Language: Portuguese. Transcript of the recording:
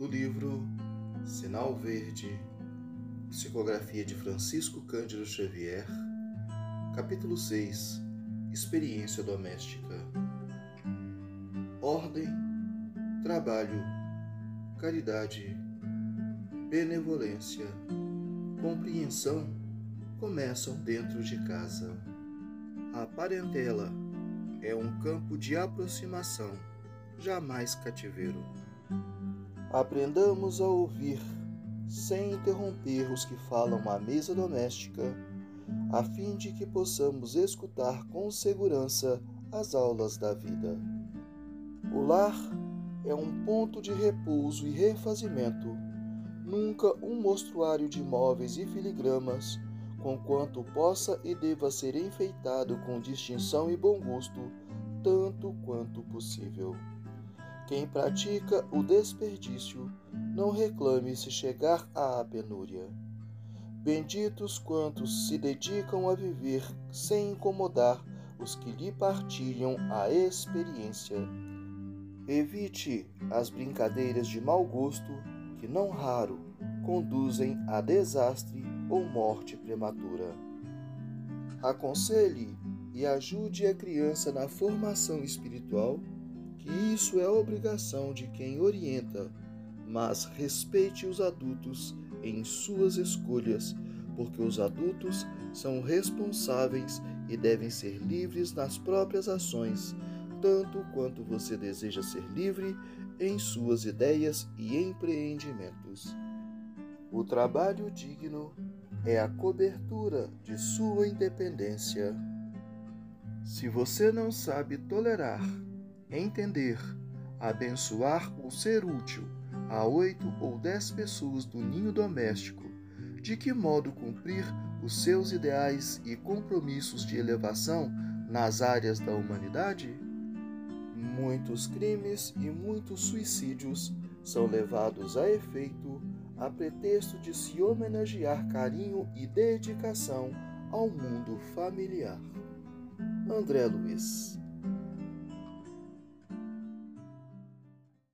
do livro Sinal Verde, psicografia de Francisco Cândido Xavier, capítulo 6 Experiência doméstica. Ordem, trabalho, caridade, benevolência, compreensão começam dentro de casa. A parentela é um campo de aproximação, jamais cativeiro. Aprendamos a ouvir, sem interromper os que falam à mesa doméstica, a fim de que possamos escutar com segurança as aulas da vida. O lar é um ponto de repouso e refazimento, nunca um mostruário de móveis e filigramas conquanto possa e deva ser enfeitado com distinção e bom gosto, tanto quanto possível. Quem pratica o desperdício, não reclame se chegar à penúria. Benditos quantos se dedicam a viver sem incomodar os que lhe partilham a experiência. Evite as brincadeiras de mau gosto que, não raro, conduzem a desastre ou morte prematura. Aconselhe e ajude a criança na formação espiritual, que isso é obrigação de quem orienta, mas respeite os adultos em suas escolhas, porque os adultos são responsáveis e devem ser livres nas próprias ações, tanto quanto você deseja ser livre em suas ideias e empreendimentos. O trabalho digno é a cobertura de sua independência. Se você não sabe tolerar, entender, abençoar ou ser útil a oito ou dez pessoas do ninho doméstico, de que modo cumprir os seus ideais e compromissos de elevação nas áreas da humanidade? Muitos crimes e muitos suicídios são levados a efeito a pretexto de se homenagear carinho e dedicação ao mundo familiar. André Luiz